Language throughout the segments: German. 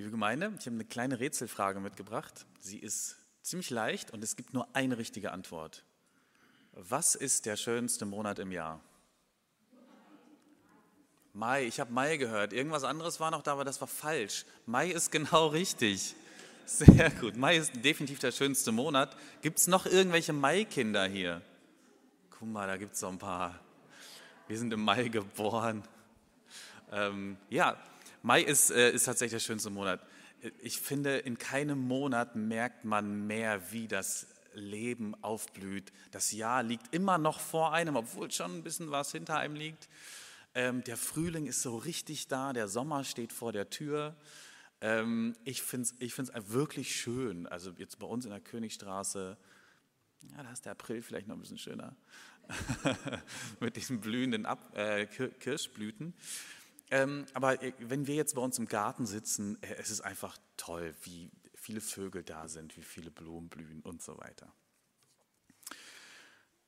Liebe Gemeinde, ich habe eine kleine Rätselfrage mitgebracht. Sie ist ziemlich leicht und es gibt nur eine richtige Antwort. Was ist der schönste Monat im Jahr? Mai, ich habe Mai gehört. Irgendwas anderes war noch da, aber das war falsch. Mai ist genau richtig. Sehr gut. Mai ist definitiv der schönste Monat. Gibt es noch irgendwelche Mai-Kinder hier? Guck mal, da gibt es so ein paar. Wir sind im Mai geboren. Ähm, ja, Mai ist, äh, ist tatsächlich der schönste Monat. Ich finde, in keinem Monat merkt man mehr, wie das Leben aufblüht. Das Jahr liegt immer noch vor einem, obwohl schon ein bisschen was hinter einem liegt. Ähm, der Frühling ist so richtig da, der Sommer steht vor der Tür. Ähm, ich finde es ich wirklich schön. Also jetzt bei uns in der Königstraße, ja, da ist der April vielleicht noch ein bisschen schöner. Mit diesen blühenden Ab äh, Kirschblüten. Ähm, aber äh, wenn wir jetzt bei uns im Garten sitzen, äh, es ist einfach toll, wie viele Vögel da sind, wie viele Blumen blühen und so weiter.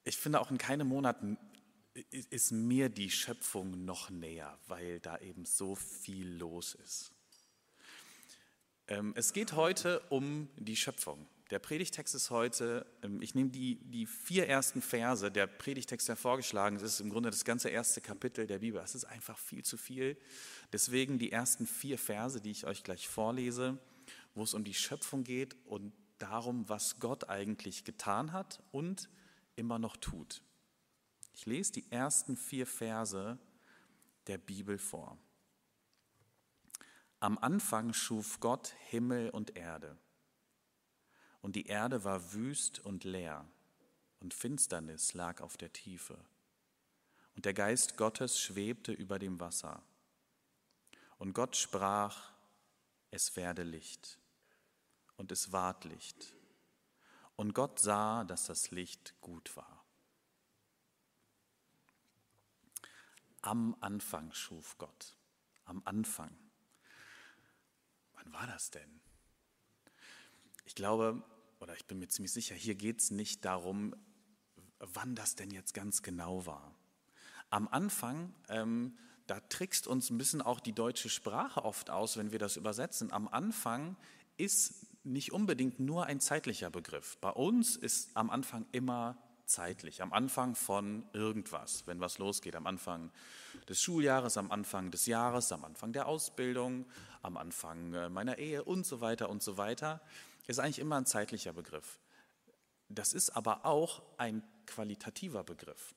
Ich finde auch in keinem Monat ist mir die Schöpfung noch näher, weil da eben so viel los ist. Ähm, es geht heute um die Schöpfung. Der Predigtext ist heute, ähm, ich nehme die, die vier ersten Verse, der Predigtext, der vorgeschlagen ist, ist im Grunde das ganze erste Kapitel der Bibel. Es ist einfach viel zu viel. Deswegen die ersten vier Verse, die ich euch gleich vorlese, wo es um die Schöpfung geht und darum, was Gott eigentlich getan hat und immer noch tut. Ich lese die ersten vier Verse der Bibel vor. Am Anfang schuf Gott Himmel und Erde. Und die Erde war wüst und leer, und Finsternis lag auf der Tiefe. Und der Geist Gottes schwebte über dem Wasser. Und Gott sprach, es werde Licht. Und es ward Licht. Und Gott sah, dass das Licht gut war. Am Anfang schuf Gott. Am Anfang. Wann war das denn? Ich glaube, oder ich bin mir ziemlich sicher, hier geht es nicht darum, wann das denn jetzt ganz genau war. Am Anfang, ähm, da trickst uns ein bisschen auch die deutsche Sprache oft aus, wenn wir das übersetzen. Am Anfang ist nicht unbedingt nur ein zeitlicher Begriff. Bei uns ist am Anfang immer zeitlich, am Anfang von irgendwas, wenn was losgeht, am Anfang des Schuljahres, am Anfang des Jahres, am Anfang der Ausbildung, am Anfang äh, meiner Ehe und so weiter und so weiter, ist eigentlich immer ein zeitlicher Begriff. Das ist aber auch ein qualitativer Begriff.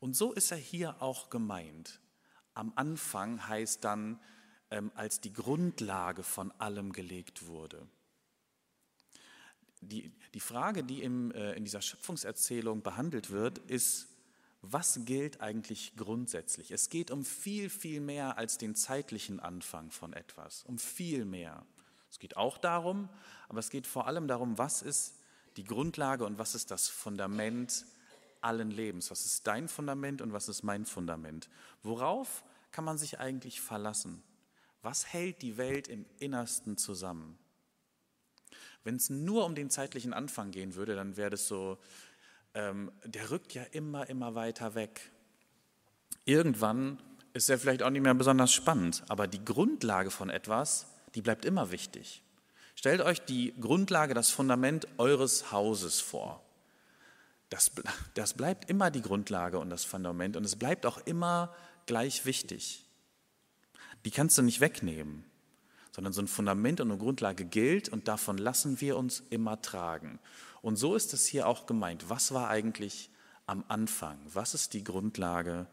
Und so ist er hier auch gemeint. Am Anfang heißt dann, ähm, als die Grundlage von allem gelegt wurde die, die Frage, die im, äh, in dieser Schöpfungserzählung behandelt wird, ist, was gilt eigentlich grundsätzlich? Es geht um viel, viel mehr als den zeitlichen Anfang von etwas, um viel mehr. Es geht auch darum, aber es geht vor allem darum, was ist die Grundlage und was ist das Fundament allen Lebens? Was ist dein Fundament und was ist mein Fundament? Worauf kann man sich eigentlich verlassen? Was hält die Welt im Innersten zusammen? Wenn es nur um den zeitlichen Anfang gehen würde, dann wäre das so, ähm, der rückt ja immer, immer weiter weg. Irgendwann ist er vielleicht auch nicht mehr besonders spannend, aber die Grundlage von etwas, die bleibt immer wichtig. Stellt euch die Grundlage, das Fundament eures Hauses vor. Das, das bleibt immer die Grundlage und das Fundament und es bleibt auch immer gleich wichtig. Die kannst du nicht wegnehmen sondern so ein Fundament und eine Grundlage gilt und davon lassen wir uns immer tragen. Und so ist es hier auch gemeint. Was war eigentlich am Anfang? Was ist die Grundlage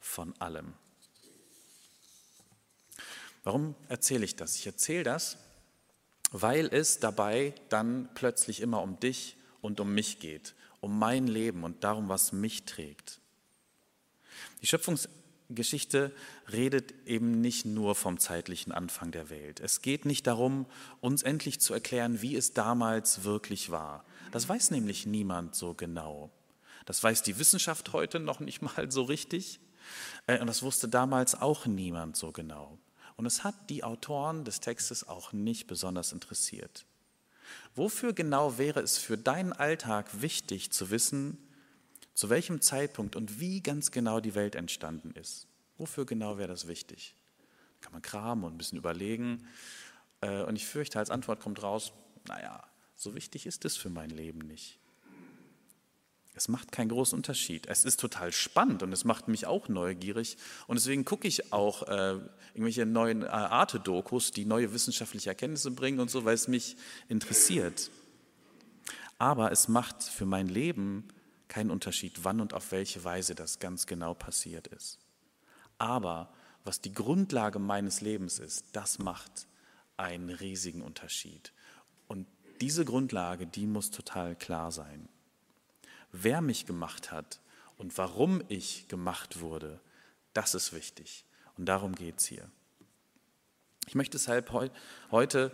von allem? Warum erzähle ich das? Ich erzähle das, weil es dabei dann plötzlich immer um dich und um mich geht, um mein Leben und darum, was mich trägt. Die Schöpfungs Geschichte redet eben nicht nur vom zeitlichen Anfang der Welt. Es geht nicht darum, uns endlich zu erklären, wie es damals wirklich war. Das weiß nämlich niemand so genau. Das weiß die Wissenschaft heute noch nicht mal so richtig. Äh, und das wusste damals auch niemand so genau. Und es hat die Autoren des Textes auch nicht besonders interessiert. Wofür genau wäre es für deinen Alltag wichtig zu wissen, zu welchem Zeitpunkt und wie ganz genau die Welt entstanden ist. Wofür genau wäre das wichtig? Kann man kramen und ein bisschen überlegen. Äh, und ich fürchte, als Antwort kommt raus, naja, so wichtig ist es für mein Leben nicht. Es macht keinen großen Unterschied. Es ist total spannend und es macht mich auch neugierig. Und deswegen gucke ich auch äh, irgendwelche neuen äh, Arte-Dokus, die neue wissenschaftliche Erkenntnisse bringen und so, weil es mich interessiert. Aber es macht für mein Leben keinen Unterschied, wann und auf welche Weise das ganz genau passiert ist. Aber was die Grundlage meines Lebens ist, das macht einen riesigen Unterschied. Und diese Grundlage, die muss total klar sein. Wer mich gemacht hat und warum ich gemacht wurde, das ist wichtig. Und darum geht es hier. Ich möchte deshalb heute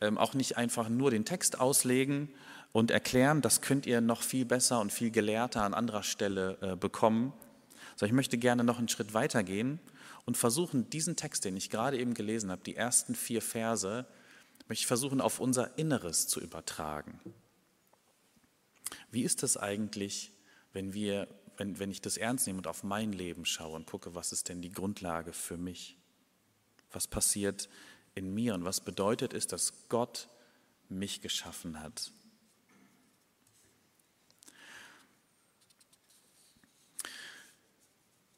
ähm, auch nicht einfach nur den Text auslegen und erklären, das könnt ihr noch viel besser und viel gelehrter an anderer Stelle äh, bekommen. So, ich möchte gerne noch einen Schritt weiter gehen und versuchen, diesen Text, den ich gerade eben gelesen habe, die ersten vier Verse, möchte ich versuchen, auf unser Inneres zu übertragen. Wie ist das eigentlich, wenn, wir, wenn, wenn ich das ernst nehme und auf mein Leben schaue und gucke, was ist denn die Grundlage für mich? Was passiert in mir und was bedeutet es, dass Gott mich geschaffen hat?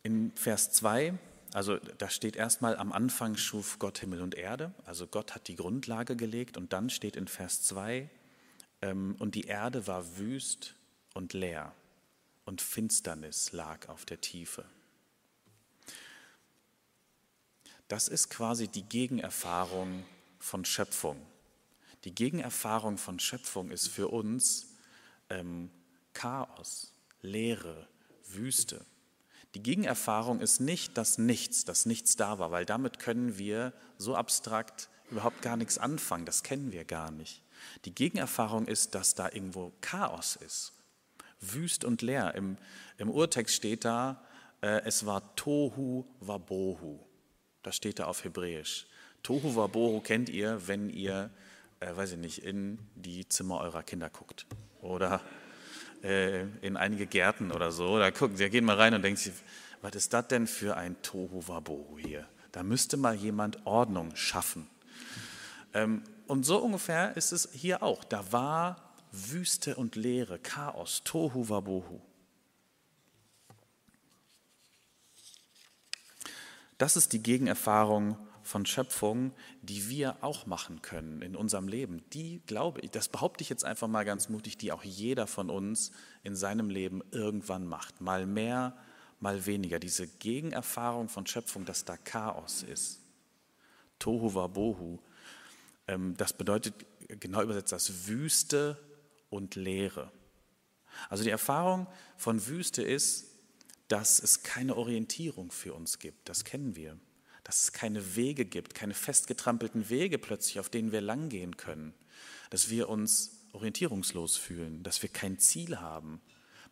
In Vers 2, also da steht erstmal, am Anfang schuf Gott Himmel und Erde, also Gott hat die Grundlage gelegt und dann steht in Vers 2, ähm, und die Erde war wüst und leer und Finsternis lag auf der Tiefe. Das ist quasi die Gegenerfahrung von Schöpfung. Die Gegenerfahrung von Schöpfung ist für uns ähm, Chaos, Leere, Wüste. Die Gegenerfahrung ist nicht das Nichts, das Nichts da war, weil damit können wir so abstrakt überhaupt gar nichts anfangen, das kennen wir gar nicht. Die Gegenerfahrung ist, dass da irgendwo Chaos ist, wüst und leer. Im, im Urtext steht da, äh, es war Tohu Wabohu. Das steht da auf Hebräisch. Tohu Wabohu kennt ihr, wenn ihr, äh, weiß ich nicht, in die Zimmer eurer Kinder guckt oder äh, in einige Gärten oder so. Da gucken sie, gehen mal rein und denken sich, was ist das denn für ein Tohu Wabohu hier? Da müsste mal jemand Ordnung schaffen. Ähm, und so ungefähr ist es hier auch. Da war Wüste und Leere, Chaos, Tohu Wabohu. Das ist die Gegenerfahrung von Schöpfung, die wir auch machen können in unserem Leben. Die, glaube ich, das behaupte ich jetzt einfach mal ganz mutig, die auch jeder von uns in seinem Leben irgendwann macht. Mal mehr, mal weniger. Diese Gegenerfahrung von Schöpfung, dass da Chaos ist. Tohu Wabohu. Ähm, das bedeutet genau übersetzt das Wüste und Leere. Also die Erfahrung von Wüste ist, dass es keine Orientierung für uns gibt. Das kennen wir. Dass es keine Wege gibt, keine festgetrampelten Wege plötzlich, auf denen wir langgehen können. Dass wir uns orientierungslos fühlen, dass wir kein Ziel haben.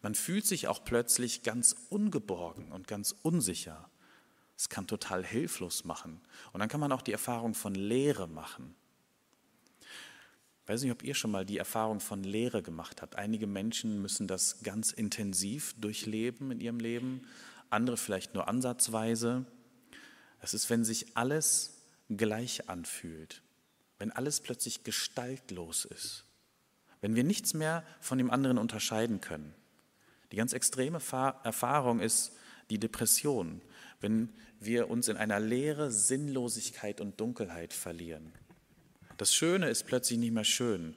Man fühlt sich auch plötzlich ganz ungeborgen und ganz unsicher. Es kann total hilflos machen. Und dann kann man auch die Erfahrung von Leere machen. Ich weiß nicht, ob ihr schon mal die Erfahrung von Leere gemacht habt. Einige Menschen müssen das ganz intensiv durchleben in ihrem Leben, andere vielleicht nur ansatzweise. Es ist, wenn sich alles gleich anfühlt, wenn alles plötzlich gestaltlos ist, wenn wir nichts mehr von dem anderen unterscheiden können. Die ganz extreme Erfahrung ist die Depression, wenn wir uns in einer Leere, Sinnlosigkeit und Dunkelheit verlieren. Das Schöne ist plötzlich nicht mehr schön.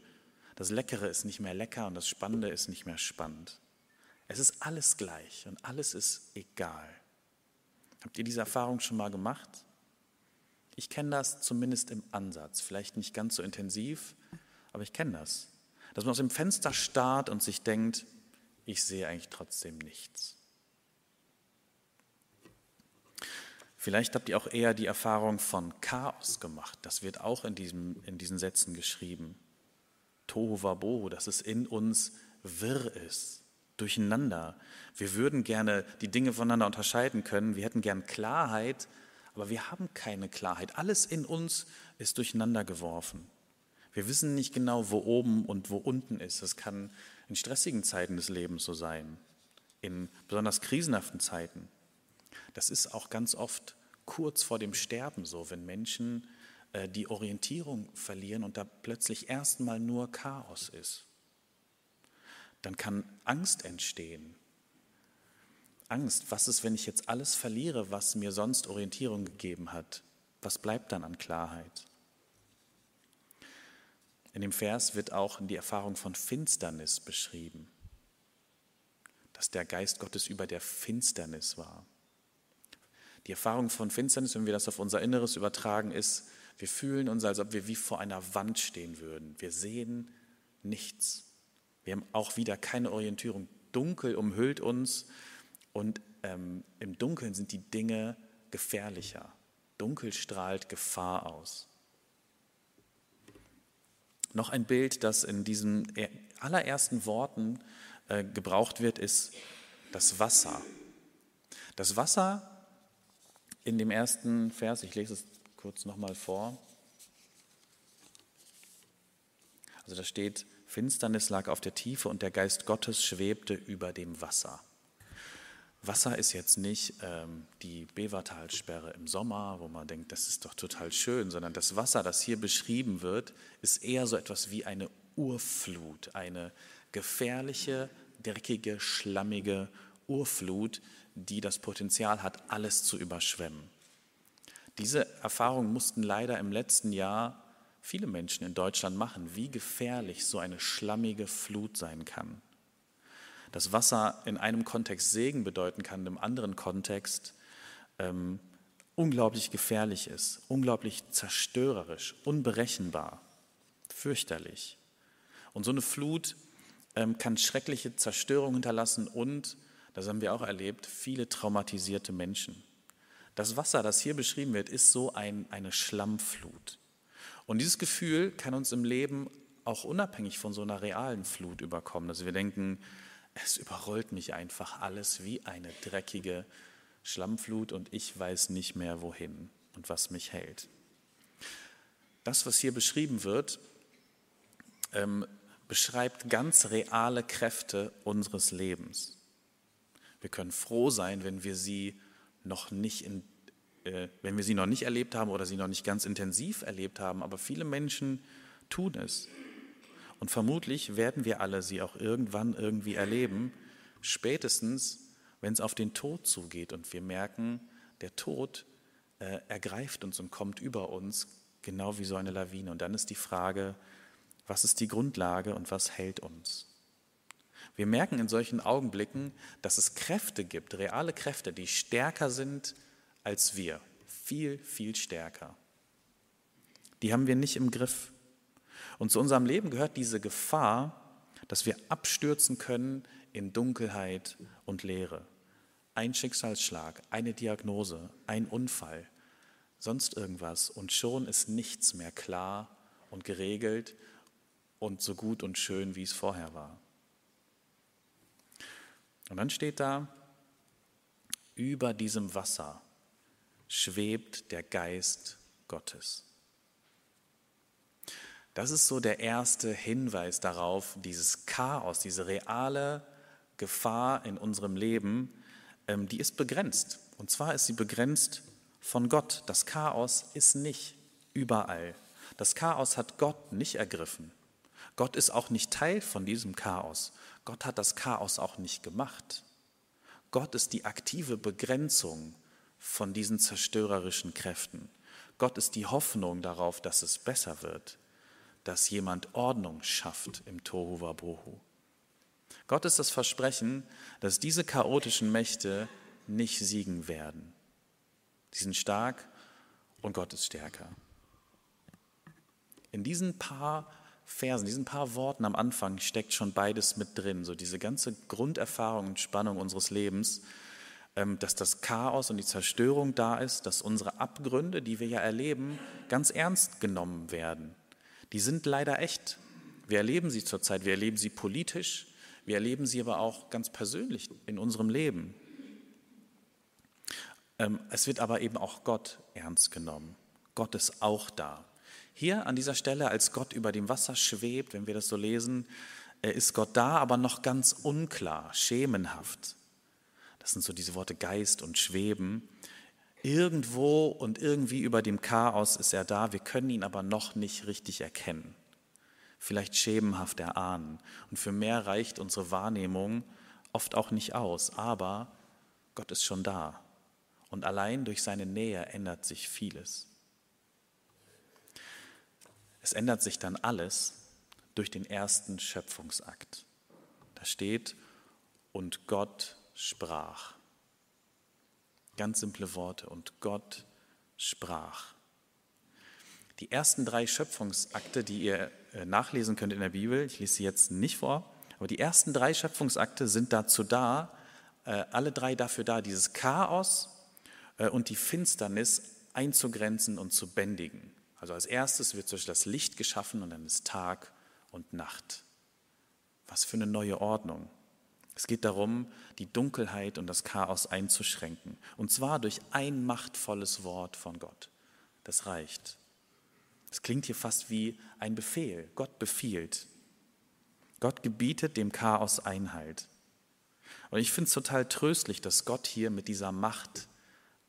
Das Leckere ist nicht mehr lecker und das Spannende ist nicht mehr spannend. Es ist alles gleich und alles ist egal. Habt ihr diese Erfahrung schon mal gemacht? Ich kenne das zumindest im Ansatz, vielleicht nicht ganz so intensiv, aber ich kenne das. Dass man aus dem Fenster starrt und sich denkt, ich sehe eigentlich trotzdem nichts. Vielleicht habt ihr auch eher die Erfahrung von Chaos gemacht. Das wird auch in, diesem, in diesen Sätzen geschrieben. Tohu Wabohu, dass es in uns wirr ist, durcheinander. Wir würden gerne die Dinge voneinander unterscheiden können. Wir hätten gern Klarheit, aber wir haben keine Klarheit. Alles in uns ist durcheinander geworfen. Wir wissen nicht genau, wo oben und wo unten ist. Das kann in stressigen Zeiten des Lebens so sein, in besonders krisenhaften Zeiten. Das ist auch ganz oft kurz vor dem Sterben so, wenn Menschen äh, die Orientierung verlieren und da plötzlich erstmal nur Chaos ist. Dann kann Angst entstehen. Angst, was ist, wenn ich jetzt alles verliere, was mir sonst Orientierung gegeben hat? Was bleibt dann an Klarheit? In dem Vers wird auch die Erfahrung von Finsternis beschrieben, dass der Geist Gottes über der Finsternis war. Die Erfahrung von Finsternis, wenn wir das auf unser Inneres übertragen, ist, wir fühlen uns, als ob wir wie vor einer Wand stehen würden. Wir sehen nichts. Wir haben auch wieder keine Orientierung. Dunkel umhüllt uns und ähm, im Dunkeln sind die Dinge gefährlicher. Dunkel strahlt Gefahr aus. Noch ein Bild, das in diesen allerersten Worten äh, gebraucht wird, ist das Wasser. Das Wasser in dem ersten Vers, ich lese es kurz nochmal vor. Also da steht, Finsternis lag auf der Tiefe und der Geist Gottes schwebte über dem Wasser. Wasser ist jetzt nicht ähm, die Bevertalsperre im Sommer, wo man denkt, das ist doch total schön, sondern das Wasser, das hier beschrieben wird, ist eher so etwas wie eine Urflut, eine gefährliche, dreckige, schlammige Urflut, die das Potenzial hat, alles zu überschwemmen. Diese Erfahrung mussten leider im letzten Jahr viele Menschen in Deutschland machen, wie gefährlich so eine schlammige Flut sein kann. Dass Wasser in einem Kontext Segen bedeuten kann, im anderen Kontext ähm, unglaublich gefährlich ist, unglaublich zerstörerisch, unberechenbar, fürchterlich. Und so eine Flut ähm, kann schreckliche Zerstörung hinterlassen und das haben wir auch erlebt, viele traumatisierte Menschen. Das Wasser, das hier beschrieben wird, ist so ein, eine Schlammflut. Und dieses Gefühl kann uns im Leben auch unabhängig von so einer realen Flut überkommen. Also wir denken, es überrollt mich einfach alles wie eine dreckige Schlammflut und ich weiß nicht mehr wohin und was mich hält. Das, was hier beschrieben wird, ähm, beschreibt ganz reale Kräfte unseres Lebens. Wir können froh sein, wenn wir sie noch nicht in, äh, wenn wir sie noch nicht erlebt haben oder sie noch nicht ganz intensiv erlebt haben, aber viele Menschen tun es. Und vermutlich werden wir alle sie auch irgendwann irgendwie erleben, spätestens, wenn es auf den Tod zugeht und wir merken, der Tod äh, ergreift uns und kommt über uns, genau wie so eine Lawine. Und dann ist die Frage, was ist die Grundlage und was hält uns? Wir merken in solchen Augenblicken, dass es Kräfte gibt, reale Kräfte, die stärker sind als wir. Viel, viel stärker. Die haben wir nicht im Griff. Und zu unserem Leben gehört diese Gefahr, dass wir abstürzen können in Dunkelheit und Leere. Ein Schicksalsschlag, eine Diagnose, ein Unfall, sonst irgendwas und schon ist nichts mehr klar und geregelt und so gut und schön, wie es vorher war. Und dann steht da, über diesem Wasser schwebt der Geist Gottes. Das ist so der erste Hinweis darauf, dieses Chaos, diese reale Gefahr in unserem Leben, ähm, die ist begrenzt. Und zwar ist sie begrenzt von Gott. Das Chaos ist nicht überall. Das Chaos hat Gott nicht ergriffen. Gott ist auch nicht Teil von diesem Chaos. Gott hat das Chaos auch nicht gemacht. Gott ist die aktive Begrenzung von diesen zerstörerischen Kräften. Gott ist die Hoffnung darauf, dass es besser wird, dass jemand Ordnung schafft im Tohu Wabohu. Gott ist das Versprechen, dass diese chaotischen Mächte nicht siegen werden. Sie sind stark und Gott ist stärker. In diesen paar Versen, diesen paar Worten am Anfang steckt schon beides mit drin. So diese ganze Grunderfahrung und Spannung unseres Lebens, ähm, dass das Chaos und die Zerstörung da ist, dass unsere Abgründe, die wir ja erleben, ganz ernst genommen werden. Die sind leider echt. Wir erleben sie zurzeit, wir erleben sie politisch, wir erleben sie aber auch ganz persönlich in unserem Leben. Ähm, es wird aber eben auch Gott ernst genommen. Gott ist auch da. Hier an dieser Stelle, als Gott über dem Wasser schwebt, wenn wir das so lesen, äh, ist Gott da, aber noch ganz unklar, schemenhaft. Das sind so diese Worte Geist und Schweben. Irgendwo und irgendwie über dem Chaos ist er da, wir können ihn aber noch nicht richtig erkennen. Vielleicht schemenhaft erahnen. Und für mehr reicht unsere Wahrnehmung oft auch nicht aus. Aber Gott ist schon da. Und allein durch seine Nähe ändert sich vieles. Es ändert sich dann alles durch den ersten Schöpfungsakt. Da steht, und Gott sprach. Ganz simple Worte. Und Gott sprach. Die ersten drei Schöpfungsakte, die ihr äh, nachlesen könnt in der Bibel, ich lese sie jetzt nicht vor, aber die ersten drei Schöpfungsakte sind dazu da, äh, alle drei dafür da, dieses Chaos äh, und die Finsternis einzugrenzen und zu bändigen. Also als erstes wird durch das Licht geschaffen und dann ist Tag und Nacht. Was für eine neue Ordnung. Es geht darum, die Dunkelheit und das Chaos einzuschränken. Und zwar durch ein machtvolles Wort von Gott. Das reicht. Es klingt hier fast wie ein Befehl. Gott befiehlt. Gott gebietet dem Chaos Einhalt. Und ich finde es total tröstlich, dass Gott hier mit dieser Macht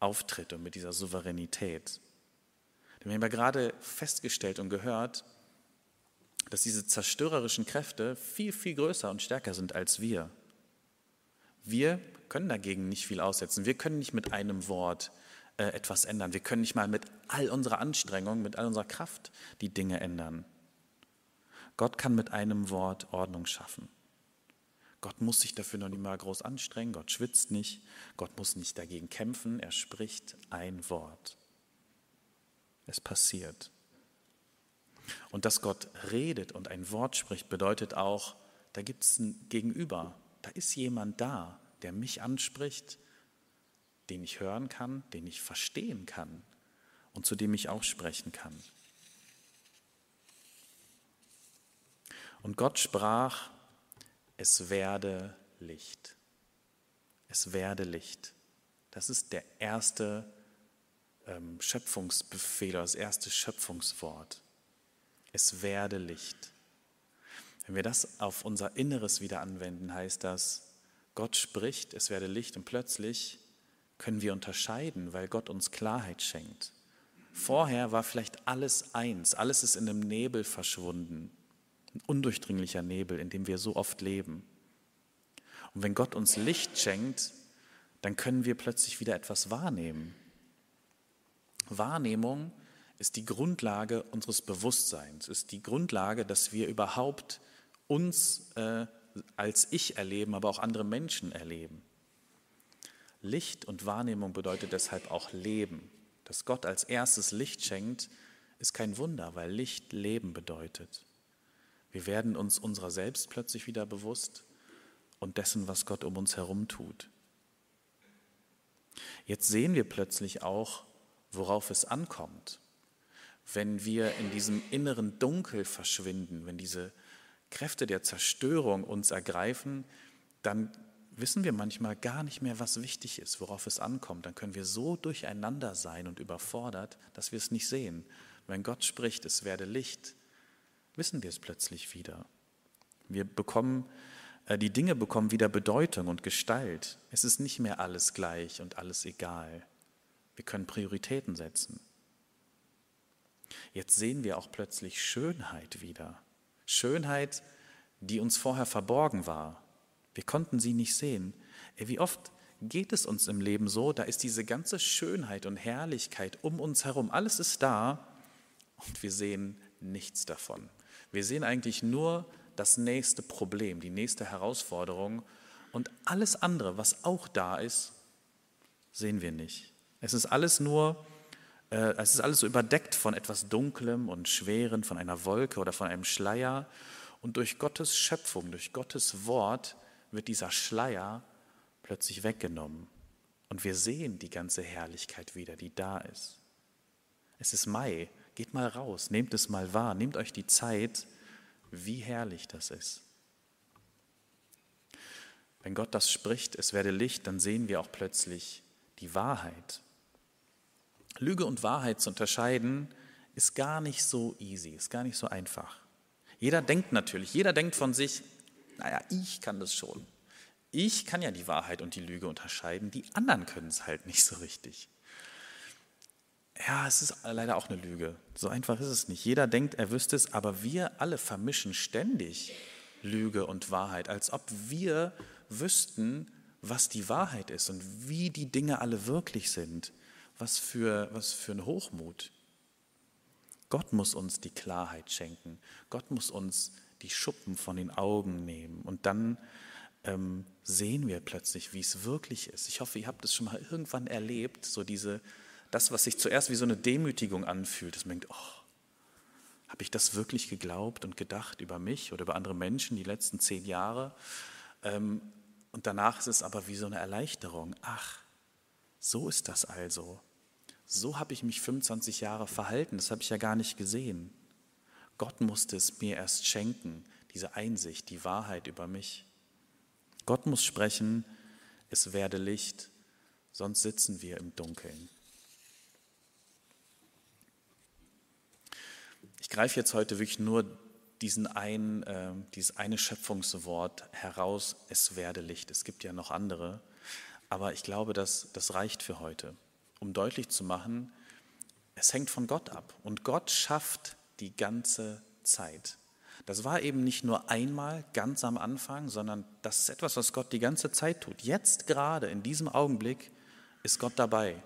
auftritt und mit dieser Souveränität. Wir haben ja gerade festgestellt und gehört, dass diese zerstörerischen Kräfte viel, viel größer und stärker sind als wir. Wir können dagegen nicht viel aussetzen. Wir können nicht mit einem Wort äh, etwas ändern. Wir können nicht mal mit all unserer Anstrengung, mit all unserer Kraft die Dinge ändern. Gott kann mit einem Wort Ordnung schaffen. Gott muss sich dafür noch nicht mal groß anstrengen. Gott schwitzt nicht. Gott muss nicht dagegen kämpfen. Er spricht ein Wort. Es passiert. Und dass Gott redet und ein Wort spricht, bedeutet auch, da gibt es ein Gegenüber, da ist jemand da, der mich anspricht, den ich hören kann, den ich verstehen kann und zu dem ich auch sprechen kann. Und Gott sprach, es werde Licht. Es werde Licht. Das ist der erste Schöpfungsbefehl oder das erste Schöpfungswort. Es werde Licht. Wenn wir das auf unser Inneres wieder anwenden, heißt das, Gott spricht, es werde Licht und plötzlich können wir unterscheiden, weil Gott uns Klarheit schenkt. Vorher war vielleicht alles eins, alles ist in einem Nebel verschwunden, ein undurchdringlicher Nebel, in dem wir so oft leben. Und wenn Gott uns Licht schenkt, dann können wir plötzlich wieder etwas wahrnehmen. Wahrnehmung ist die Grundlage unseres Bewusstseins, ist die Grundlage, dass wir überhaupt uns äh, als Ich erleben, aber auch andere Menschen erleben. Licht und Wahrnehmung bedeutet deshalb auch Leben. Dass Gott als erstes Licht schenkt, ist kein Wunder, weil Licht Leben bedeutet. Wir werden uns unserer selbst plötzlich wieder bewusst und dessen, was Gott um uns herum tut. Jetzt sehen wir plötzlich auch, worauf es ankommt. Wenn wir in diesem inneren Dunkel verschwinden, wenn diese Kräfte der Zerstörung uns ergreifen, dann wissen wir manchmal gar nicht mehr, was wichtig ist, worauf es ankommt. Dann können wir so durcheinander sein und überfordert, dass wir es nicht sehen. Wenn Gott spricht, es werde Licht, wissen wir es plötzlich wieder. Wir bekommen, äh, die Dinge bekommen wieder Bedeutung und Gestalt. Es ist nicht mehr alles gleich und alles egal. Wir können Prioritäten setzen. Jetzt sehen wir auch plötzlich Schönheit wieder. Schönheit, die uns vorher verborgen war. Wir konnten sie nicht sehen. Wie oft geht es uns im Leben so, da ist diese ganze Schönheit und Herrlichkeit um uns herum, alles ist da und wir sehen nichts davon. Wir sehen eigentlich nur das nächste Problem, die nächste Herausforderung und alles andere, was auch da ist, sehen wir nicht. Es ist alles nur äh, es ist alles so überdeckt von etwas Dunklem und Schweren, von einer Wolke oder von einem Schleier. Und durch Gottes Schöpfung, durch Gottes Wort wird dieser Schleier plötzlich weggenommen. Und wir sehen die ganze Herrlichkeit wieder, die da ist. Es ist Mai, geht mal raus, nehmt es mal wahr, nehmt euch die Zeit, wie herrlich das ist. Wenn Gott das spricht, es werde Licht, dann sehen wir auch plötzlich die Wahrheit. Lüge und Wahrheit zu unterscheiden, ist gar nicht so easy, ist gar nicht so einfach. Jeder denkt natürlich, jeder denkt von sich, naja, ich kann das schon. Ich kann ja die Wahrheit und die Lüge unterscheiden, die anderen können es halt nicht so richtig. Ja, es ist leider auch eine Lüge. So einfach ist es nicht. Jeder denkt, er wüsste es, aber wir alle vermischen ständig Lüge und Wahrheit, als ob wir wüssten, was die Wahrheit ist und wie die Dinge alle wirklich sind. Was für, was für ein Hochmut. Gott muss uns die Klarheit schenken. Gott muss uns die Schuppen von den Augen nehmen. Und dann ähm, sehen wir plötzlich, wie es wirklich ist. Ich hoffe, ihr habt es schon mal irgendwann erlebt, so diese, das, was sich zuerst wie so eine Demütigung anfühlt, dass man denkt, oh, habe ich das wirklich geglaubt und gedacht über mich oder über andere Menschen die letzten zehn Jahre? Ähm, und danach ist es aber wie so eine Erleichterung. Ach, so ist das also. So habe ich mich 25 Jahre verhalten, das habe ich ja gar nicht gesehen. Gott musste es mir erst schenken, diese Einsicht, die Wahrheit über mich. Gott muss sprechen, es werde Licht, sonst sitzen wir im Dunkeln. Ich greife jetzt heute wirklich nur diesen ein, äh, dieses eine Schöpfungswort heraus, es werde Licht. Es gibt ja noch andere, aber ich glaube, dass das reicht für heute, um deutlich zu machen, es hängt von Gott ab und Gott schafft die ganze Zeit. Das war eben nicht nur einmal ganz am Anfang, sondern das ist etwas, was Gott die ganze Zeit tut. Jetzt gerade, in diesem Augenblick, ist Gott dabei.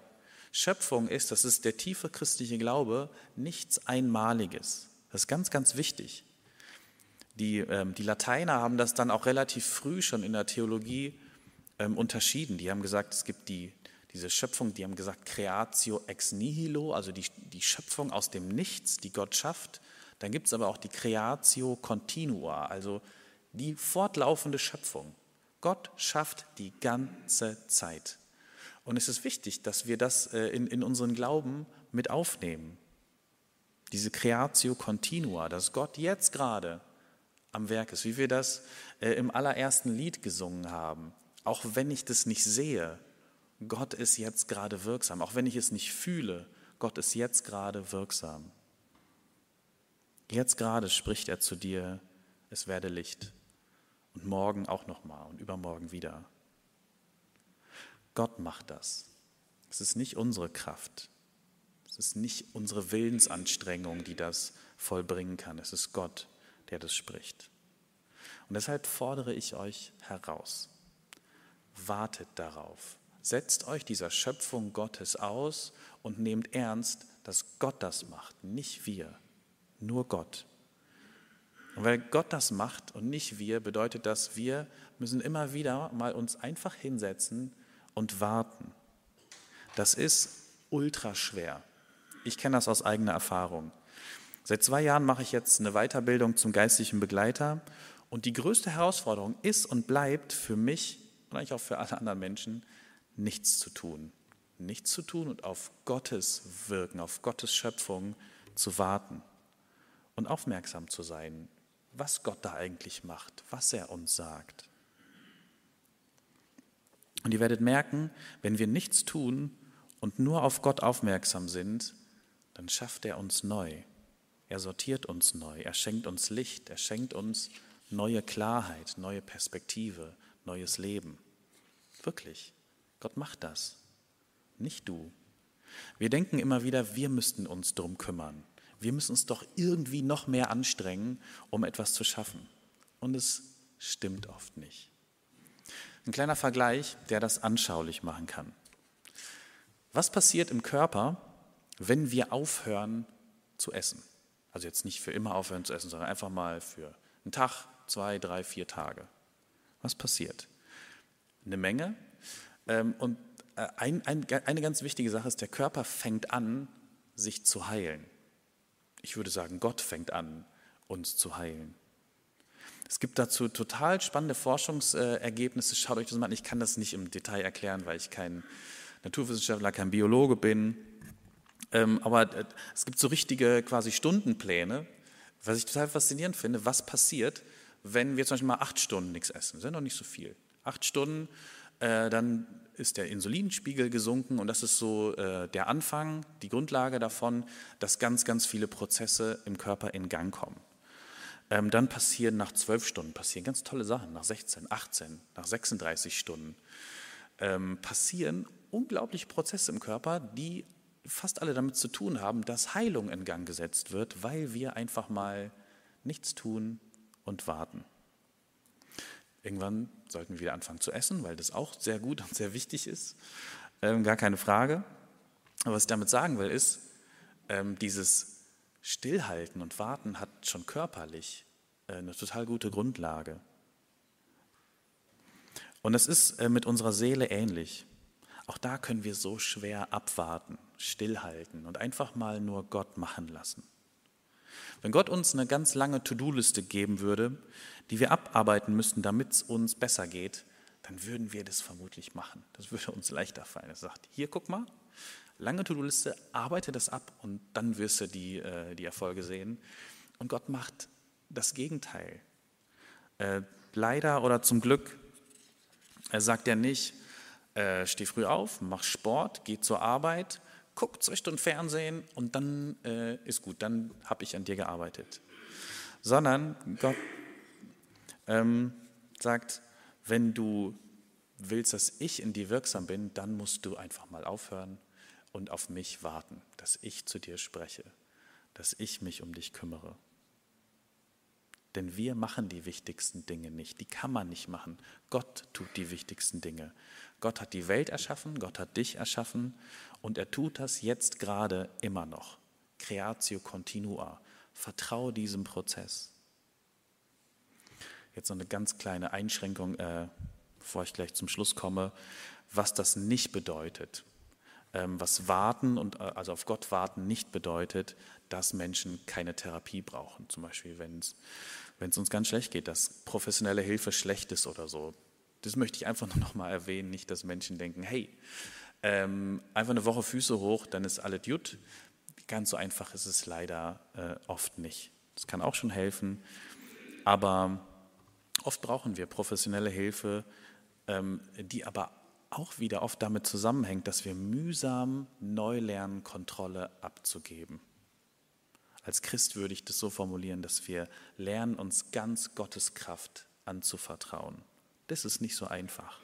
Schöpfung ist, das ist der tiefe christliche Glaube, nichts Einmaliges. Das ist ganz, ganz wichtig. Die, ähm, die Lateiner haben das dann auch relativ früh schon in der Theologie ähm, unterschieden. Die haben gesagt, es gibt die, diese Schöpfung, die haben gesagt, Creatio ex nihilo, also die, die Schöpfung aus dem Nichts, die Gott schafft. Dann gibt es aber auch die Creatio continua, also die fortlaufende Schöpfung. Gott schafft die ganze Zeit. Und es ist wichtig, dass wir das äh, in, in unseren Glauben mit aufnehmen. Diese Creatio continua, dass Gott jetzt gerade am Werk ist, wie wir das äh, im allerersten Lied gesungen haben. Auch wenn ich das nicht sehe, Gott ist jetzt gerade wirksam. Auch wenn ich es nicht fühle, Gott ist jetzt gerade wirksam. Jetzt gerade spricht er zu dir, es werde Licht. Und morgen auch nochmal und übermorgen wieder. Gott macht das. Es ist nicht unsere Kraft. Es ist nicht unsere Willensanstrengung, die das vollbringen kann. Es ist Gott, der das spricht. Und deshalb fordere ich euch heraus. Wartet darauf. Setzt euch dieser Schöpfung Gottes aus und nehmt ernst, dass Gott das macht, nicht wir, nur Gott. Und weil Gott das macht und nicht wir, bedeutet das, wir müssen immer wieder mal uns einfach hinsetzen und warten. Das ist ultra schwer. Ich kenne das aus eigener Erfahrung. Seit zwei Jahren mache ich jetzt eine Weiterbildung zum geistlichen Begleiter und die größte Herausforderung ist und bleibt für mich und eigentlich auch für alle anderen Menschen, nichts zu tun. Nichts zu tun und auf Gottes Wirken, auf Gottes Schöpfung zu warten und aufmerksam zu sein, was Gott da eigentlich macht, was er uns sagt. Und ihr werdet merken, wenn wir nichts tun und nur auf Gott aufmerksam sind, dann schafft er uns neu. Er sortiert uns neu, er schenkt uns Licht, er schenkt uns neue Klarheit, neue Perspektive, neues Leben. Wirklich, Gott macht das, nicht du. Wir denken immer wieder, wir müssten uns darum kümmern. Wir müssen uns doch irgendwie noch mehr anstrengen, um etwas zu schaffen. Und es stimmt oft nicht. Ein kleiner Vergleich, der das anschaulich machen kann. Was passiert im Körper, wenn wir aufhören zu essen? Also jetzt nicht für immer aufhören zu essen, sondern einfach mal für einen Tag, zwei, drei, vier Tage. Was passiert? Eine Menge. Ähm, und äh, ein, ein, eine ganz wichtige Sache ist, der Körper fängt an, sich zu heilen. Ich würde sagen, Gott fängt an, uns zu heilen. Es gibt dazu total spannende Forschungsergebnisse. Schaut euch das mal an. Ich kann das nicht im Detail erklären, weil ich kein Naturwissenschaftler, kein Biologe bin. Ähm, aber äh, es gibt so richtige quasi Stundenpläne, was ich total faszinierend finde, was passiert, wenn wir zum Beispiel mal acht Stunden nichts essen. Das ist ja noch nicht so viel. Acht Stunden, äh, dann ist der Insulinspiegel gesunken und das ist so äh, der Anfang, die Grundlage davon, dass ganz, ganz viele Prozesse im Körper in Gang kommen. Ähm, dann passieren nach zwölf Stunden passieren ganz tolle Sachen, nach 16, 18, nach 36 Stunden ähm, passieren unglaubliche Prozesse im Körper, die fast alle damit zu tun haben, dass Heilung in Gang gesetzt wird, weil wir einfach mal nichts tun und warten. Irgendwann sollten wir wieder anfangen zu essen, weil das auch sehr gut und sehr wichtig ist. Ähm, gar keine Frage. Aber was ich damit sagen will, ist, ähm, dieses Stillhalten und Warten hat schon körperlich äh, eine total gute Grundlage. Und es ist äh, mit unserer Seele ähnlich. Auch da können wir so schwer abwarten, stillhalten und einfach mal nur Gott machen lassen. Wenn Gott uns eine ganz lange To-Do-Liste geben würde, die wir abarbeiten müssten, damit es uns besser geht, dann würden wir das vermutlich machen. Das würde uns leichter fallen. Er sagt, hier guck mal, lange To-Do-Liste, arbeite das ab und dann wirst du die, äh, die Erfolge sehen. Und Gott macht das Gegenteil. Äh, leider oder zum Glück er sagt ja nicht, äh, steh früh auf, mach Sport, geh zur Arbeit, guck zwei Stunden Fernsehen und dann äh, ist gut, dann habe ich an dir gearbeitet. Sondern Gott ähm, sagt, wenn du willst, dass ich in dir wirksam bin, dann musst du einfach mal aufhören und auf mich warten, dass ich zu dir spreche, dass ich mich um dich kümmere. Denn wir machen die wichtigsten Dinge nicht. Die kann man nicht machen. Gott tut die wichtigsten Dinge. Gott hat die Welt erschaffen, Gott hat dich erschaffen und er tut das jetzt gerade immer noch. Creatio continua. Vertraue diesem Prozess. Jetzt noch eine ganz kleine Einschränkung, äh, bevor ich gleich zum Schluss komme, was das nicht bedeutet. Ähm, was warten und äh, also auf Gott warten nicht bedeutet, dass Menschen keine Therapie brauchen. Zum Beispiel, wenn es wenn es uns ganz schlecht geht, dass professionelle Hilfe schlecht ist oder so. Das möchte ich einfach nur noch mal erwähnen, nicht, dass Menschen denken, hey, ähm, einfach eine Woche Füße hoch, dann ist alles gut. Ganz so einfach ist es leider äh, oft nicht. Das kann auch schon helfen, aber oft brauchen wir professionelle Hilfe, ähm, die aber auch wieder oft damit zusammenhängt, dass wir mühsam neu lernen, Kontrolle abzugeben. Als Christ würde ich das so formulieren, dass wir lernen, uns ganz Gottes Kraft anzuvertrauen. Das ist nicht so einfach.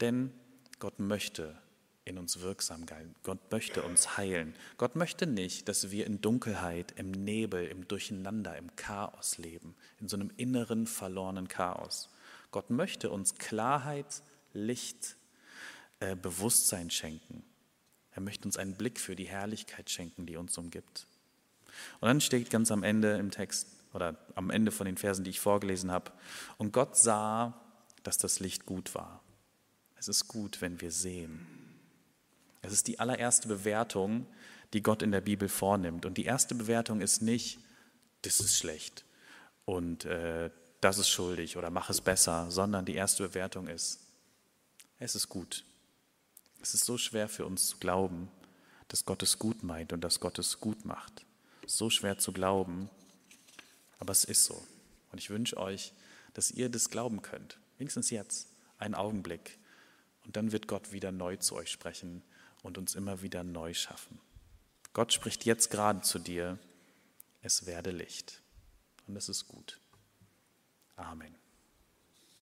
Denn Gott möchte in uns wirksam sein. Gott möchte uns heilen. Gott möchte nicht, dass wir in Dunkelheit, im Nebel, im Durcheinander, im Chaos leben, in so einem inneren verlorenen Chaos. Gott möchte uns Klarheit, Licht, äh, Bewusstsein schenken. Er möchte uns einen Blick für die Herrlichkeit schenken, die uns umgibt. Und dann steht ganz am Ende im Text oder am Ende von den Versen, die ich vorgelesen habe, und Gott sah, dass das Licht gut war. Es ist gut, wenn wir sehen. Es ist die allererste Bewertung, die Gott in der Bibel vornimmt. Und die erste Bewertung ist nicht, das ist schlecht und äh, das ist schuldig oder mach es besser, sondern die erste Bewertung ist, es ist gut. Es ist so schwer für uns zu glauben, dass Gott es gut meint und dass Gott es gut macht so schwer zu glauben, aber es ist so. Und ich wünsche euch, dass ihr das glauben könnt, wenigstens jetzt, einen Augenblick. Und dann wird Gott wieder neu zu euch sprechen und uns immer wieder neu schaffen. Gott spricht jetzt gerade zu dir, es werde Licht. Und es ist gut. Amen.